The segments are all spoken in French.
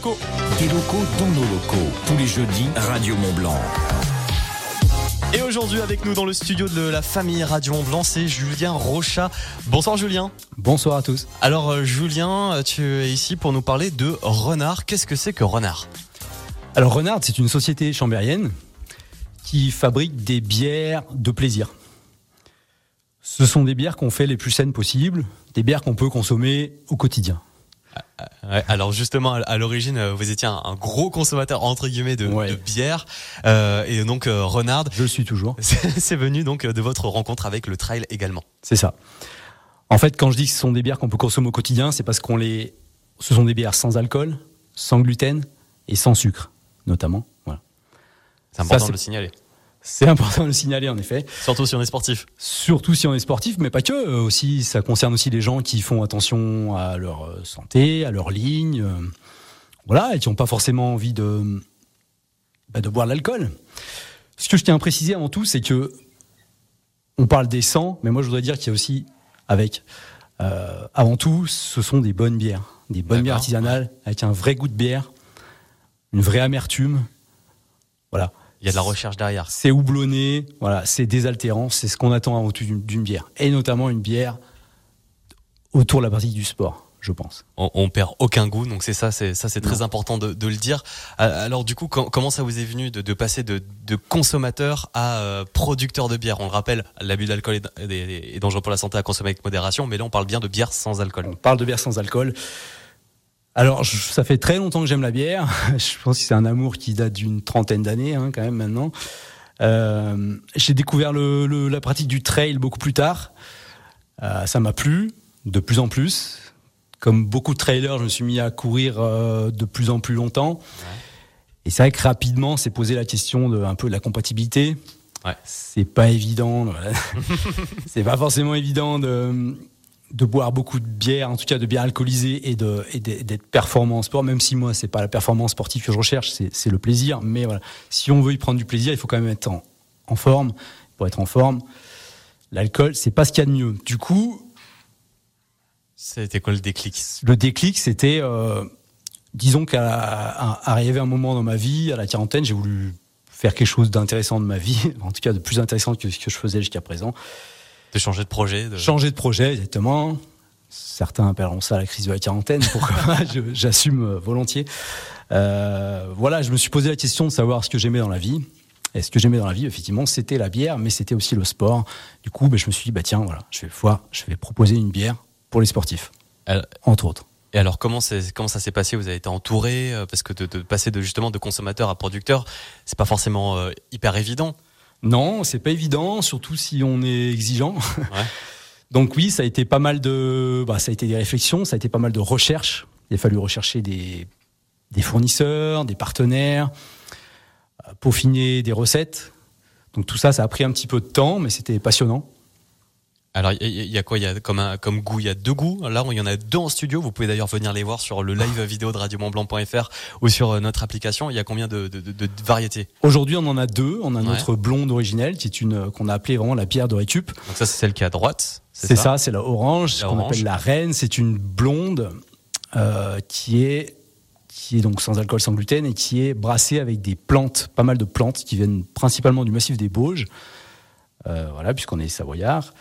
Des locaux dans nos locaux. Tous les jeudis, Radio Mont Blanc. Et aujourd'hui avec nous dans le studio de la famille Radio Mont Blanc, c'est Julien Rochat. Bonsoir Julien. Bonsoir à tous. Alors euh, Julien, tu es ici pour nous parler de Renard. Qu'est-ce que c'est que Renard? Alors Renard, c'est une société chambérienne qui fabrique des bières de plaisir. Ce sont des bières qu'on fait les plus saines possibles, des bières qu'on peut consommer au quotidien. Ouais, alors justement, à l'origine, euh, vous étiez un, gros consommateur entre guillemets de, de bière, euh, et donc euh, Renard. Je le suis toujours. C'est venu donc de votre rencontre avec le trail également. C'est ça. En fait, quand je dis que ce sont des bières qu'on peut consommer au quotidien, c'est parce qu'on les, ce sont des bières sans alcool, sans gluten et sans sucre, notamment. Voilà. C'est important de le signaler. C'est important de le signaler en effet. Surtout si on est sportif. Surtout si on est sportif, mais pas que. Euh, aussi, ça concerne aussi les gens qui font attention à leur euh, santé, à leur ligne, euh, voilà, et qui n'ont pas forcément envie de bah, de boire de l'alcool. Ce que je tiens à préciser avant tout, c'est que on parle des sangs, mais moi je voudrais dire qu'il y a aussi avec avant tout, ce sont des bonnes bières, des bonnes bières artisanales avec un vrai goût de bière, une vraie amertume, voilà. Il y a de la recherche derrière. C'est houblonné, voilà, c'est désaltérant, c'est ce qu'on attend avant tout d'une bière. Et notamment une bière autour de la partie du sport je pense. On, on, perd aucun goût, donc c'est ça, c'est ça, c'est très important de, de, le dire. Alors du coup, comment ça vous est venu de, de passer de, de, consommateur à euh, producteur de bière? On le rappelle, l'abus d'alcool est, est, dangereux pour la santé à consommer avec modération, mais là on parle bien de bière sans alcool. On parle de bière sans alcool. Alors, ça fait très longtemps que j'aime la bière. Je pense que c'est un amour qui date d'une trentaine d'années, hein, quand même maintenant. Euh, j'ai découvert le, la pratique du trail beaucoup plus tard. Euh, ça m'a plu de plus en plus. Comme beaucoup de trailers, je me suis mis à courir euh, de plus en plus longtemps. Et c'est vrai que rapidement, c'est posé la question de un peu de la compatibilité. Ouais. C'est pas évident. c'est pas forcément évident de de boire beaucoup de bière, en tout cas de bière alcoolisée et de et d'être performant en sport. Même si moi c'est pas la performance sportive que je recherche, c'est le plaisir. Mais voilà, si on veut y prendre du plaisir, il faut quand même être en, en forme. Pour être en forme, l'alcool c'est pas ce qu'il y a de mieux. Du coup, c'était quoi le déclic? Le déclic, c'était, euh, disons qu'à arriver un moment dans ma vie, à la quarantaine, j'ai voulu faire quelque chose d'intéressant de ma vie, en tout cas de plus intéressant que ce que je faisais jusqu'à présent. De changer de projet. De... Changer de projet, exactement. Certains appelleront ça la crise de la quarantaine. Pourquoi J'assume volontiers. Euh, voilà, je me suis posé la question de savoir ce que j'aimais dans la vie. Et ce que j'aimais dans la vie, effectivement, c'était la bière, mais c'était aussi le sport. Du coup, ben, je me suis dit, bah tiens, voilà, je vais voir, je vais proposer une bière pour les sportifs, entre autres. Et alors comment comment ça s'est passé? Vous avez été entouré euh, parce que de, de, passer de justement de consommateur à producteur, c'est pas forcément euh, hyper évident. Non, c'est pas évident, surtout si on est exigeant. Ouais. Donc oui, ça a été pas mal de, bah, ça a été des réflexions, ça a été pas mal de recherches. Il a fallu rechercher des, des fournisseurs, des partenaires, euh, peaufiner des recettes. Donc tout ça, ça a pris un petit peu de temps, mais c'était passionnant. Alors il y, a quoi? Il y a comme un, comme goût, il y a deux goûts. Là, il y en a deux en studio. Vous pouvez d'ailleurs venir les voir sur le live vidéo de radiomontblanc.fr ou sur euh, notre application. Il y a combien de, de, de, de variétés? Aujourd'hui, on en a deux. On a notre blonde originelle, qui est une qu'on a appelée vraiment la pierre de récup. Donc ça, c'est celle qui est à droite. C'est ça, c'est la orange, ce qu'on appelle la reine. C'est une blonde euh, qui est qui est donc sans alcool, sans gluten et qui est brassée avec des plantes, pas mal de plantes qui viennent principalement du massif des Bauges. Euh, voilà, puisqu'on est savoyard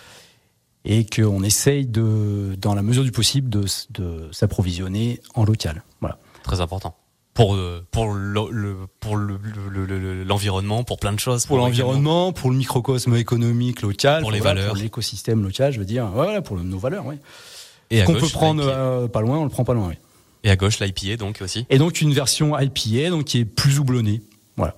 et qu'on essaye de, dans la mesure du possible, de, de s'approvisionner en local. Voilà. Très important. Pour, euh, pour le, pour l'environnement, pour plein de choses. Pour, l'environnement, pour le microcosme économique local, pour les valeurs, pour l'écosystème local, je veux dire, voilà, pour nos valeurs, oui. Et qu'on peut prendre euh, pas loin, on le prend pas loin, oui. Et à gauche, l'IPA donc aussi. Et donc une version IPA, donc qui est plus houblonnée, voilà.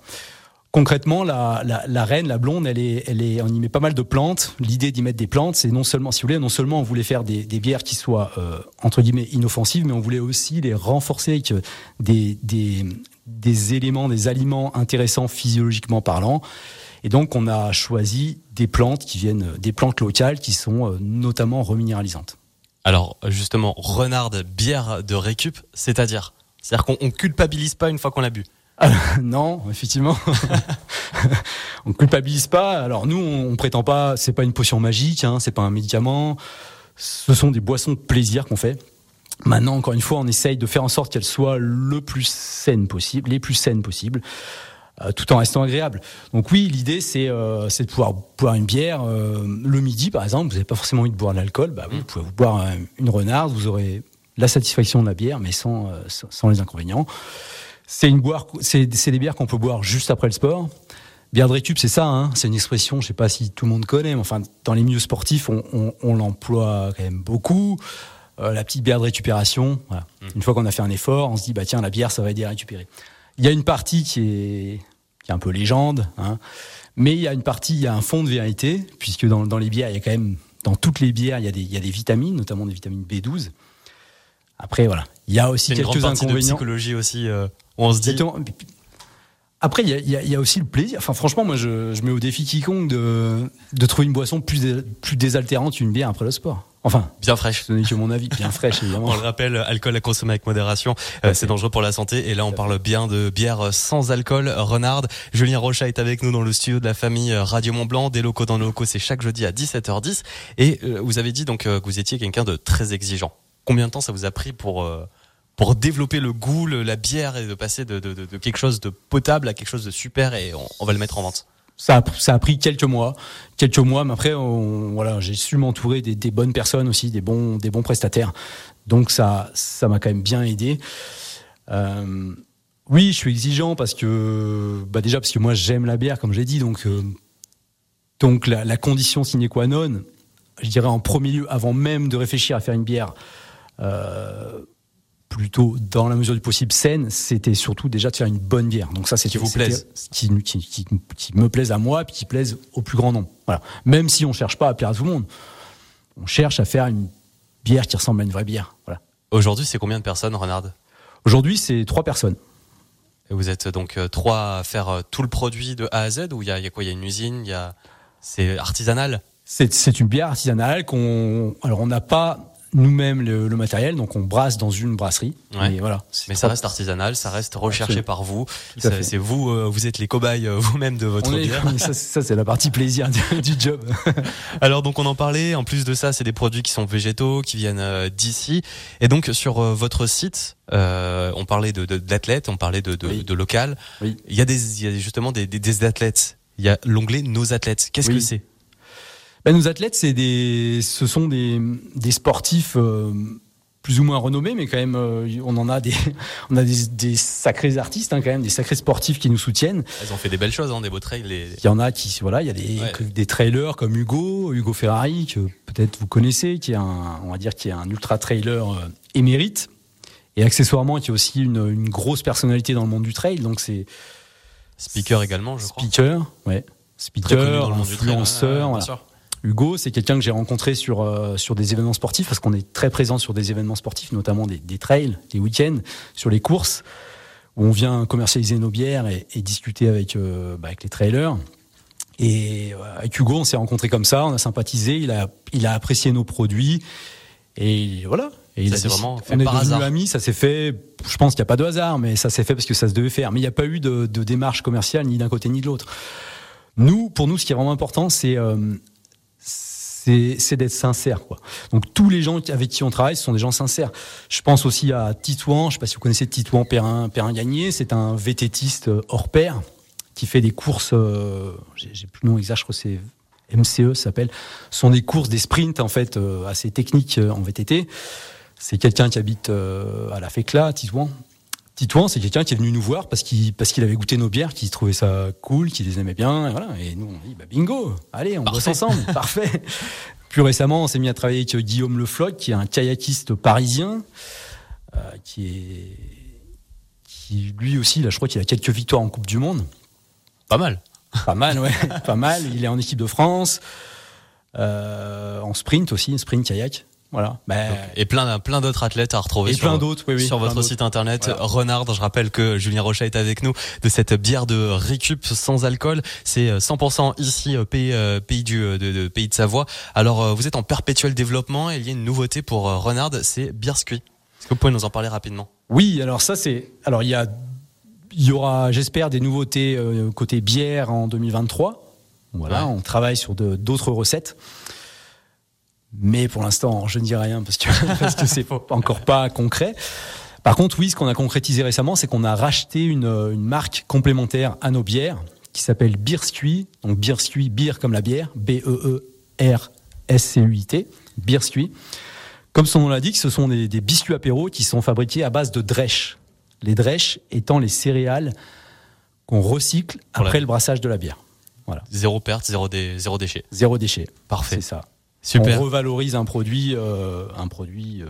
Concrètement, la, reine, la blonde, elle est, elle est, on y met pas mal de plantes. L'idée d'y mettre des plantes, c'est non seulement, si vous voulez, non seulement on voulait faire des, bières qui soient euh, entre guillemets inoffensives, mais on voulait aussi les renforcer avec des, des, des éléments, des aliments intéressants physiologiquement parlant. Et donc, on a choisi des plantes qui viennent, des plantes locales qui sont euh, notamment reminéralisantes. Alors, justement, renarde, bière de récup, c'est-à-dire, c'est-à-dire qu'on culpabilise pas une fois qu'on l'a bu. non, effectivement. on culpabilise pas. Alors nous, on, prétend pas, c'est pas une potion magique, hein, c'est pas un médicament. Ce sont des boissons de plaisir qu'on fait. Maintenant, encore une fois, on essaye de faire en sorte qu'elle soit le plus saine possible, les plus saines possibles, euh, tout en restant agréable. Donc oui, l'idée c'est euh, c'est de pouvoir boire une bière euh, le midi, par exemple. Vous n'avez pas forcément envie de boire de l'alcool, bah oui, vous pouvez vous boire une renarde, vous aurez la satisfaction de la bière, mais sans les inconvénients. C'est une boire, c'est des bières qu'on peut boire juste après le sport. Bière de récup, c'est ça, hein, c'est une expression, je sais pas si tout le monde connaît, mais enfin, dans les milieux sportifs, on, on, on l'emploie quand même beaucoup. Euh, la petite bière de récupération, voilà. Une fois qu'on a fait un effort, on se dit, bah tiens, la bière, ça va aider à récupérer. Il y a une partie qui est, qui est un peu légende, hein, mais il y a une partie, il y a un fond de vérité, puisque dans, dans les bières, il y a quand même, dans toutes les bières, il y a des, il y a des vitamines, notamment des vitamines B12. Après, voilà. Il y a aussi C'est une grande quelques partie de inconvénients. psychologie aussi, euh, où on se dit. Exactement. Après, il y a, y y aussi le plaisir. Enfin, franchement, moi, je, je mets au défi quiconque de, de trouver une boisson plus, dé- plus désaltérante qu'une bière après le sport. Enfin, Bien fraîche. ce n'est que mon avis, bien fraîche, évidemment. On le rappelle, alcool à consommer avec modération, euh, c'est dangereux pour la santé. Et là, on parle bien de bière sans alcool. Renard, Julien Rocha est avec nous dans le studio de la famille Radio Mont Blanc. Des locaux dans nos locaux, c'est chaque jeudi à 17h10. Et euh, vous avez dit donc euh, que vous étiez quelqu'un de très exigeant. Combien de temps ça vous a pris pour pour développer le goût, le- la bière et de passer de, quelque chose de potable à quelque chose de super et on, va le mettre en vente. Ça a, pris quelques mois, quelques mois, mais après, voilà, j'ai su m'entourer des, bonnes personnes aussi, des bons, des bons prestataires. Donc ça, ça m'a quand même bien aidé. Euh, oui, je suis exigeant parce que, bah déjà parce que moi j'aime la bière, comme j'ai dit, donc euh, donc la, la condition sine qua non, je dirais en premier lieu, avant même de réfléchir à faire une bière. Euh, plutôt dans la mesure du possible saine, c'était surtout déjà de faire une bonne bière. Donc ça, c'est Qui vous plaise. qui, qui, qui, qui me plaise à moi, puis qui plaise au plus grand nombre. Voilà. Même si on cherche pas à plaire à tout le monde, on cherche à faire une bière qui ressemble à une vraie bière. Voilà. Aujourd'hui, c'est combien de personnes, Renard? Aujourd'hui, c'est trois personnes. Et Vous êtes donc euh, trois à faire euh, tout le produit de A à Z ou il y a, il y a quoi? Il y a une usine, il y a c'est artisanal? C'est c'est une bière artisanale qu'on. Alors, on n'a pas nous-mêmes le, le matériel, donc on brasse dans une brasserie. Ouais. Mais voilà. Mais ça reste artisanal, ça reste recherché Absolument. par vous. C'est vous, euh, vous êtes les cobayes euh, vous-même de votre On est- bière. ça, ça, c'est la partie plaisir du, du job. Alors donc on en parlait. En plus de ça, c'est des produits qui sont végétaux, qui viennent euh, d'ici. Et donc sur euh, votre site, euh, on parlait de de- d'athlètes, on parlait de de, Oui. de local. Oui. Il y a des, il y a justement des, des, des athlètes. Il y a l'onglet nos athlètes. Qu'est-ce Oui. que c'est? Ben, nos athlètes, c'est des, ce sont des, des sportifs euh, plus ou moins renommés, mais quand même, euh, on en a des, on a des, des sacrés artistes, hein, quand même, des sacrés sportifs qui nous soutiennent. Elles ont fait des belles choses, hein, des beaux trails. Les... Il y en a qui, voilà, il y a des, Ouais. des trailers comme Hugo, Hugo Ferrari, que peut-être vous connaissez, qui est un, on va dire, qui est un ultra trailer euh, émérite. Et accessoirement, qui est aussi une, une grosse personnalité dans le monde du trail. Donc c'est Speaker également, je crois. speaker, ouais, speaker, trail, ouais, influenceur. voilà. Hugo, c'est quelqu'un que j'ai rencontré sur, euh, sur des événements sportifs, parce qu'on est très présent sur des événements sportifs, notamment des, des trails, des week-ends, sur les courses, où on vient commercialiser nos bières et, et discuter avec, euh, bah, avec les trailers. Et euh, avec Hugo, on s'est rencontrés comme ça, on a sympathisé, il a, il a apprécié nos produits, et voilà. Et il Ça a s'est déc- vraiment fait on est devenus amis, ça s'est fait, je pense qu'il n'y a pas de hasard, mais ça s'est fait parce que ça se devait faire. Mais il n'y a pas eu de, de démarche commerciale ni d'un côté ni de l'autre. Nous, pour nous, ce qui est vraiment important, c'est euh, c'est d'être sincère. Quoi. Donc tous les gens avec qui on travaille, sont des gens sincères. Je pense aussi à Titouan, je ne sais pas si vous connaissez Titouan Perrin, Perrin Gagné, c'est un vététiste euh, hors pair qui fait des courses, euh, j'ai plus le nom exact, je crois que c'est MCE s'appelle, sont des courses, des sprints en fait euh, assez techniques euh, en VTT. C'est quelqu'un qui habite à la Fécla, Titouan. Titouan, c'est quelqu'un qui est venu nous voir parce qu'il parce qu'il avait goûté nos bières, qu'il trouvait ça cool, qu'il les aimait bien, et voilà. Et nous on dit bah bingo, allez, on bosse ensemble, parfait. Plus récemment, on s'est mis à travailler avec Guillaume Le Floch, qui est un kayakiste parisien, euh, qui est qui lui aussi, là, je crois qu'il a quelques victoires en Coupe du Monde. Pas mal. Pas mal, ouais, pas mal. Il est en équipe de France, euh, en sprint aussi, sprint kayak. Voilà. Donc, et plein, plein d'autres athlètes à retrouver et sur, plein d'autres, oui, oui. sur plein votre site internet Voilà. Renard. Je rappelle que Julien Rocha est avec nous de cette bière de récup sans alcool. C'est euh, 100% ici euh, pays, euh, pays du euh, de, de pays de Savoie. Alors euh, vous êtes en perpétuel développement et il y a une nouveauté pour euh, Renard, c'est Bierscuit. Est-ce que vous pouvez nous en parler rapidement? Oui, alors ça c'est. Alors il y a, il y aura, j'espère, des nouveautés euh, côté bière en 2023. Voilà, Ouais. on travaille sur de- d'autres recettes. Mais pour l'instant, je ne dis rien parce que parce que c'est encore pas concret. Par contre, oui, ce qu'on a concrétisé récemment, c'est qu'on a racheté une, une marque complémentaire à nos bières qui s'appelle Beerscuit. Donc Beerscuit, bière comme la bière, B-E-E-R-S-C-U-I-T, Beerscuit. Comme son nom l'indique, ce sont des, des biscuits apéros qui sont fabriqués à base de drèche. Les drèches étant les céréales qu'on recycle après le brassage de la bière. Voilà. Zéro perte, zéro, dé- zéro déchet. Zéro déchet. Parfait. C'est ça. Super. On revalorise un produit, euh, un produit euh,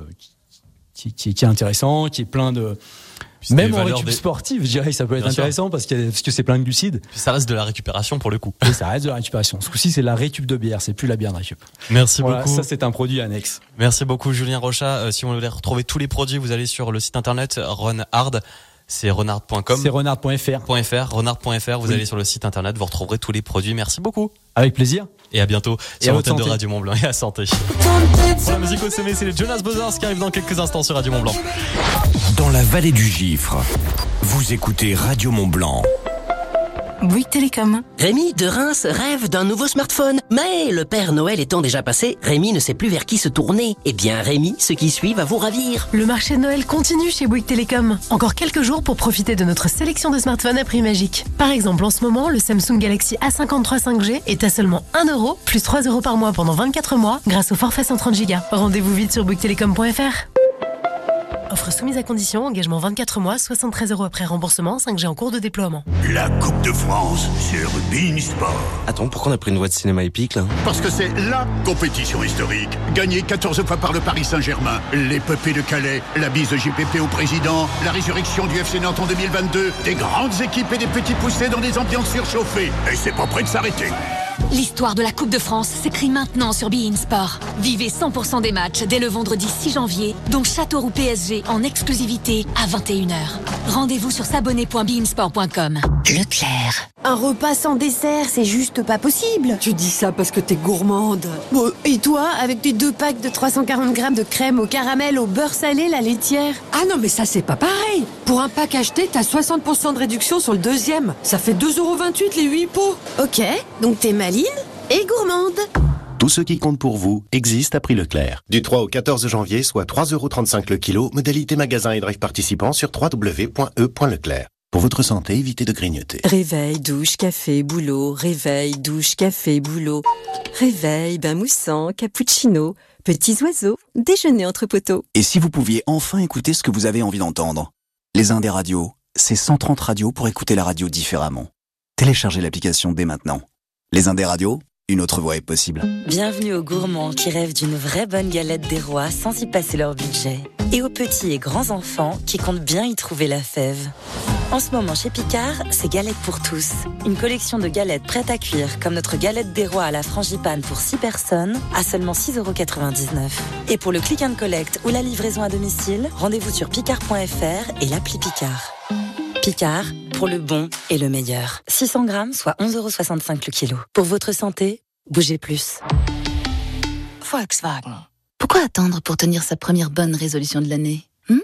qui, qui, qui est- intéressant, qui est plein de. Puis Même en récup des- sportive, je dirais, ça peut être Bien sûr. intéressant parce, a- que c'est plein de glucides Puis ça reste de la récupération pour le coup. et ça reste de la récupération. Ce coup-ci, c'est la récup de bière, c'est plus la bière de récup. Merci Voilà, beaucoup. ça c'est un produit annexe. Merci beaucoup Julien Rochat. Euh, si vous voulez retrouver tous les produits, vous allez sur le site internet Run Hard. C'est renard.com. C'est renard.fr. .fr, renard.fr, vous Oui. allez sur le site internet, vous retrouverez tous les produits. Merci beaucoup. Avec plaisir. Et à bientôt Et sur à l'antenne de santé. Radio Mont Blanc et à santé. Pour la musique au sommet, c'est les Jonas Brothers qui arrivent dans quelques instants sur Radio Mont Blanc. Dans la vallée du Gifre, vous écoutez Radio Mont Blanc. Bouygues Télécom. Rémi de Reims rêve d'un nouveau smartphone. Mais le Père Noël étant déjà passé, Rémi ne sait plus vers qui se tourner. Eh bien, Rémi, ce qui suit va vous ravir. Le marché de Noël continue chez Bouygues Télécom. Encore quelques jours pour profiter de notre sélection de smartphones à prix magique. Par exemple, en ce moment, le Samsung Galaxy A53 5G est à seulement 1 euro, plus 3 euros par mois pendant 24 mois, grâce au forfait 130 Go. Rendez-vous vite sur bouyguestelecom.fr. Offre soumise à condition, engagement 24 mois, 73 euros après remboursement, 5G en cours de déploiement. La Coupe de France sur Beansport. Attends, pourquoi on a pris une voie de cinéma épique là? Parce que c'est LA compétition historique. Gagnée 14 fois par le Paris Saint-Germain. L'épopée de Calais, la bise de JPP au président, la résurrection du FC Nantes en 2022, des grandes équipes et des petits poussés dans des ambiances surchauffées. Et c'est pas prêt de s'arrêter. L'histoire de la Coupe de France s'écrit maintenant sur Bein Sport. Vivez 100% des matchs dès le vendredi 6 janvier, dont Châteauroux PSG en exclusivité à 21h. Rendez-vous sur s'abonner.beinsport.com. Leclerc. Un repas sans dessert, c'est juste pas possible. Tu dis ça parce que t'es gourmande. Bon, et toi, avec tes deux packs de 340 grammes de crème au caramel au beurre salé, la laitière? Ah non, mais ça c'est pas pareil. Pour un pack acheté, t'as 60% de réduction sur le deuxième. Ça fait 2,28€ les 8 pots. Ok, donc t'es maline et gourmande. Tout ce qui compte pour vous existe à prix Leclerc. Du 3 au 14 janvier, soit 3,35€ le kilo, modalité magasin et drive participants sur www.e.leclerc. Pour votre santé, évitez de grignoter. Réveil, douche, café, boulot. Réveil, douche, café, boulot. Réveil, bain moussant, cappuccino. Petits oiseaux, déjeuner entre poteaux. Et si vous pouviez enfin écouter ce que vous avez envie d'entendre Les Indes radios, c'est 130 radios pour écouter la radio différemment. Téléchargez l'application dès maintenant. Les Indes radios, une autre voie est possible. Bienvenue aux gourmands qui rêvent d'une vraie bonne galette des rois sans y passer leur budget. Et aux petits et grands enfants qui comptent bien y trouver la fève. En ce moment chez Picard, c'est galette pour tous. Une collection de galettes prêtes à cuire, comme notre galette des rois à la frangipane pour 6 personnes, à seulement 6,99€. Et pour le click and collect ou la livraison à domicile, rendez-vous sur picard.fr et l'appli Picard. Picard, pour le bon et le meilleur. 600 grammes, soit 11,65€ le kilo. Pour votre santé, bougez plus. Volkswagen. Pourquoi attendre pour tenir sa première bonne résolution de l'année hmm?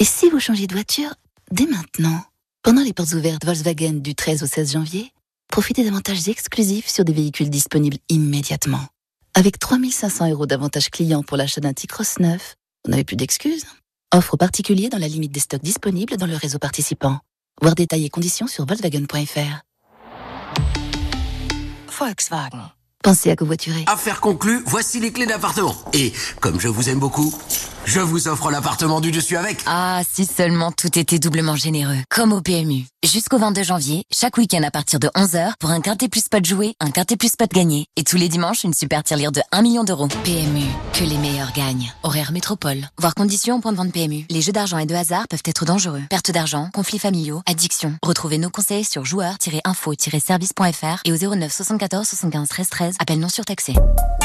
Et si vous changez de voiture dès maintenant Pendant les portes ouvertes Volkswagen du 13 au 16 janvier, profitez d'avantages exclusifs sur des véhicules disponibles immédiatement. Avec 3500 euros d'avantages clients pour l'achat d'un T-Cross neuf, vous n'avez plus d'excuses. Offre aux particuliers dans la limite des stocks disponibles dans le réseau participant. Voir détails et conditions sur Volkswagen.fr. Volkswagen. Pensez à covoiturer. Affaire conclue, voici les clés d'appartement. Et comme je vous aime beaucoup, je vous offre l'appartement du dessus avec. Ah, si seulement tout était doublement généreux. Comme au PMU. Jusqu'au 22 janvier, chaque week-end à partir de 11h, pour un quintet plus spot joué, un quintet plus spot gagné. Et tous les dimanches, une super tirelire de 1 million d'euros. PMU, que les meilleurs gagnent. Horaire métropole. Voir conditions au point de vente PMU. Les jeux d'argent et de hasard peuvent être dangereux. Perte d'argent, conflits familiaux, addiction. Retrouvez nos conseils sur joueurs-info-service.fr et au 09 74 75 13 13. Appel non surtaxé.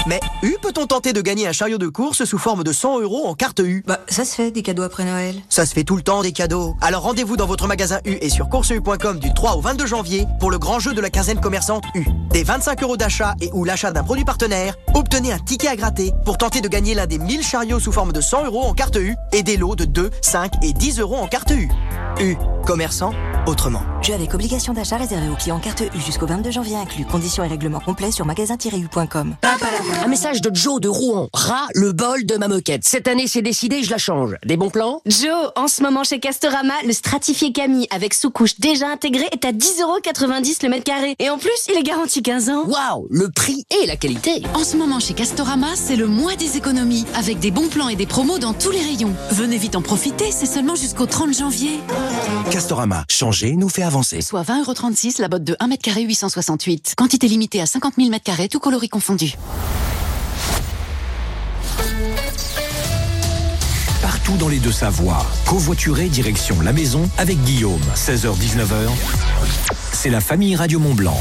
Mais U peut-on tenter de gagner un chariot de course sous forme de 100 euros en carte U Bah, ça se fait, des cadeaux après Noël. Ça se fait tout le temps des cadeaux. Alors rendez-vous dans votre magasin U et sur courseu.com du 3 au 22 janvier pour le grand jeu de la quinzaine commerçante U. Des 25 euros d'achat et ou l'achat d'un produit partenaire, obtenez un ticket à gratter pour tenter de gagner l'un des 1000 chariots sous forme de 100 euros en carte U et des lots de 2, 5 et 10 euros en carte U. U, commerçant, autrement. Jeu avec obligation d'achat réservé aux clients carte U jusqu'au 22 janvier inclus. Conditions et règlements complets sur magasin-u.com. Un message de Joe de Rouen. Ras le bol de ma moquette. Cette année, c'est décidé, je la change. Des bons plans? Joe, en ce moment chez Castorama, le stratifié Camille avec sous-couche déjà intégrée est à 10,90€ le mètre carré. Et en plus, il est garanti 15 ans. Waouh, le prix et la qualité. En ce moment chez Castorama, c'est le mois des économies, avec des bons plans et des promos dans tous les rayons. Venez vite en profiter, c'est seulement jusqu'au 30 janvier. Castorama, changer nous fait avancer. Soit 20,36€ la botte de 1 m 868. Quantité limitée à 50 000 m2, tout coloris confondu. Partout dans les deux Savoies, covoituré direction la maison avec Guillaume, 16h-19h. C'est la famille Radio Mont Blanc.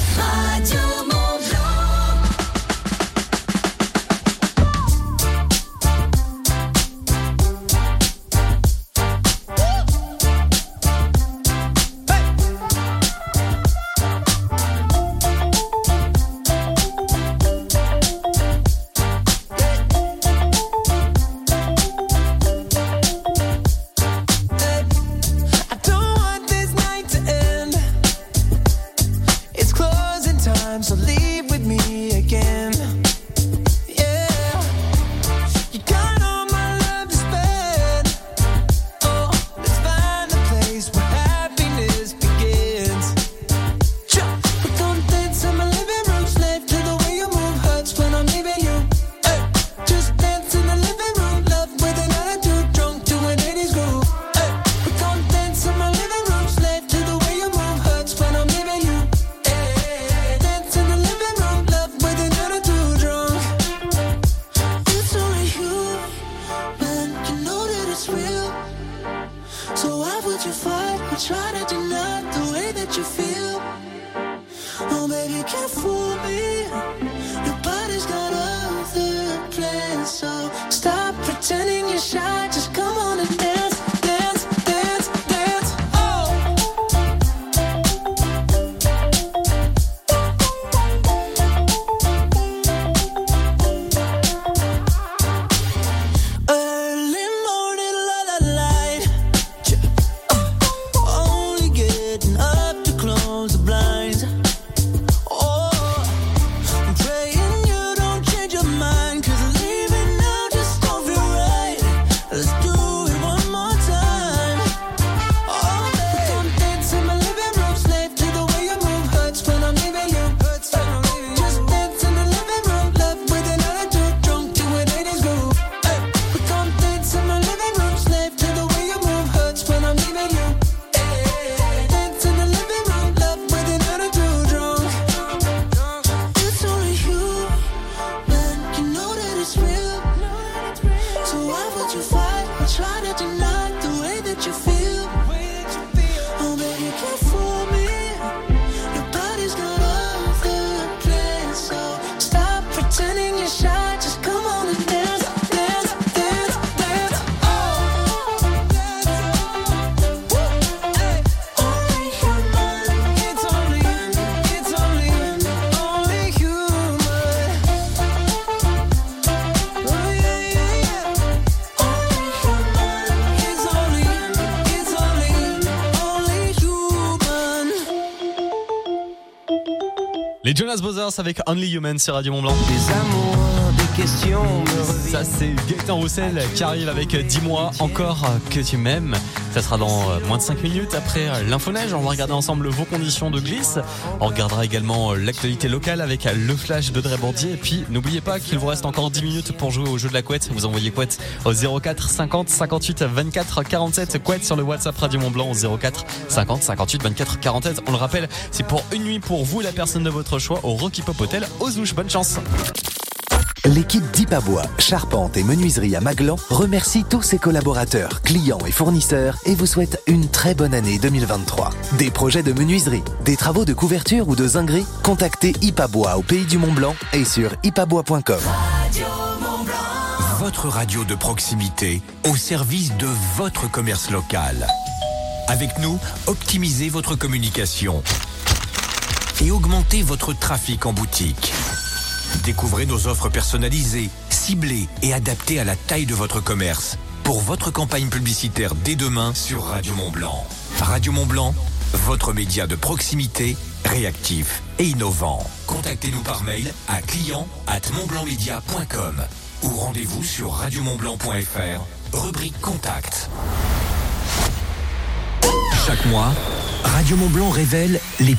Les Jonas Brothers avec Only Human sur Radio Mont Blanc. Des questions me Ça c'est Gaëtan Roussel qui arrive avec euh, Dis-moi encore que tu m'aimes. Ça sera dans euh, moins de 5 minutes après euh, l'infoneige. On va regarder ensemble vos conditions de glisse. On regardera également euh, l'actualité locale avec euh, le flash de Drébordier. Et puis n'oubliez pas qu'il vous reste encore 10 minutes pour jouer au jeu de la couette. Vous envoyez couette au 04 50 58 24 47. Couette sur le WhatsApp Radio Mont Blanc au 04 50 58 24 47. On le rappelle, c'est pour une nuit pour vous, la personne de votre choix, au Rocky Pop Hotel aux Ouches. Bonne chance. L'équipe d'Ipabois, Charpente et Menuiserie à Maglan remercie tous ses collaborateurs, clients et fournisseurs et vous souhaite une très bonne année 2023. Des projets de menuiserie, des travaux de couverture ou de zinguerie, contactez Ipabois au Pays du Mont Blanc et sur ipabois.com. Votre radio de proximité au service de votre commerce local. Avec nous, optimisez votre communication et augmentez votre trafic en boutique. Découvrez nos offres personnalisées, ciblées et adaptées à la taille de votre commerce. Pour votre campagne publicitaire dès demain sur Radio Mont Blanc. Radio Mont Blanc, votre média de proximité, réactif et innovant. Contactez-nous par mail à client at montblancmedia.com ou rendez-vous sur radiomontblanc.fr, rubrique contact. Chaque mois, Radio Montblanc révèle les